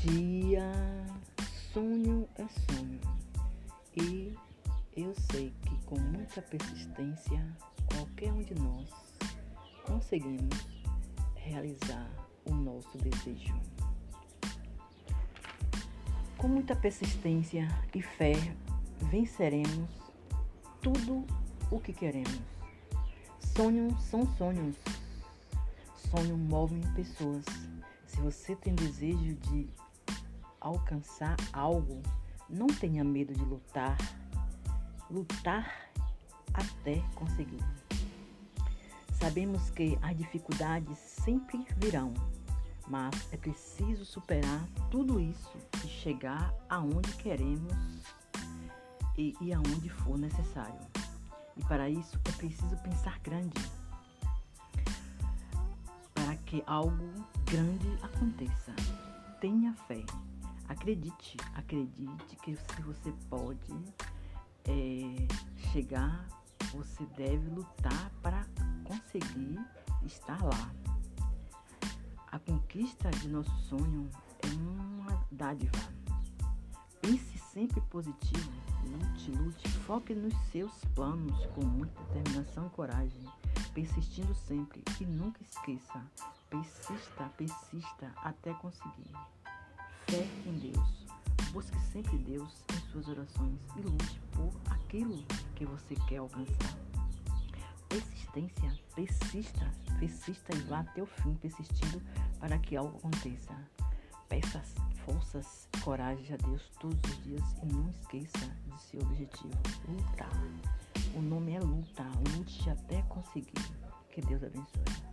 dia, sonho é sonho. E eu sei que com muita persistência, qualquer um de nós conseguimos realizar o nosso desejo. Com muita persistência e fé, venceremos tudo o que queremos. Sonhos são sonhos. Sonhos movem pessoas. Se você tem desejo de alcançar algo, não tenha medo de lutar. Lutar até conseguir. Sabemos que as dificuldades sempre virão, mas é preciso superar tudo isso e chegar aonde queremos e, e aonde for necessário. E para isso é preciso pensar grande, que algo grande aconteça. Tenha fé, acredite, acredite que se você pode é, chegar, você deve lutar para conseguir estar lá. A conquista de nosso sonho é uma dádiva. Pense sempre positivo, lute, lute, foque nos seus planos com muita determinação e coragem, persistindo sempre e nunca esqueça, persista, persista até conseguir. Fé em Deus. Busque sempre Deus em suas orações e lute por aquilo que você quer alcançar persistência, persista, persista e vá até o fim, persistindo para que algo aconteça. Peça forças, coragem a Deus todos os dias e não esqueça de seu objetivo, lutar. O nome é luta, lute até conseguir. Que Deus abençoe.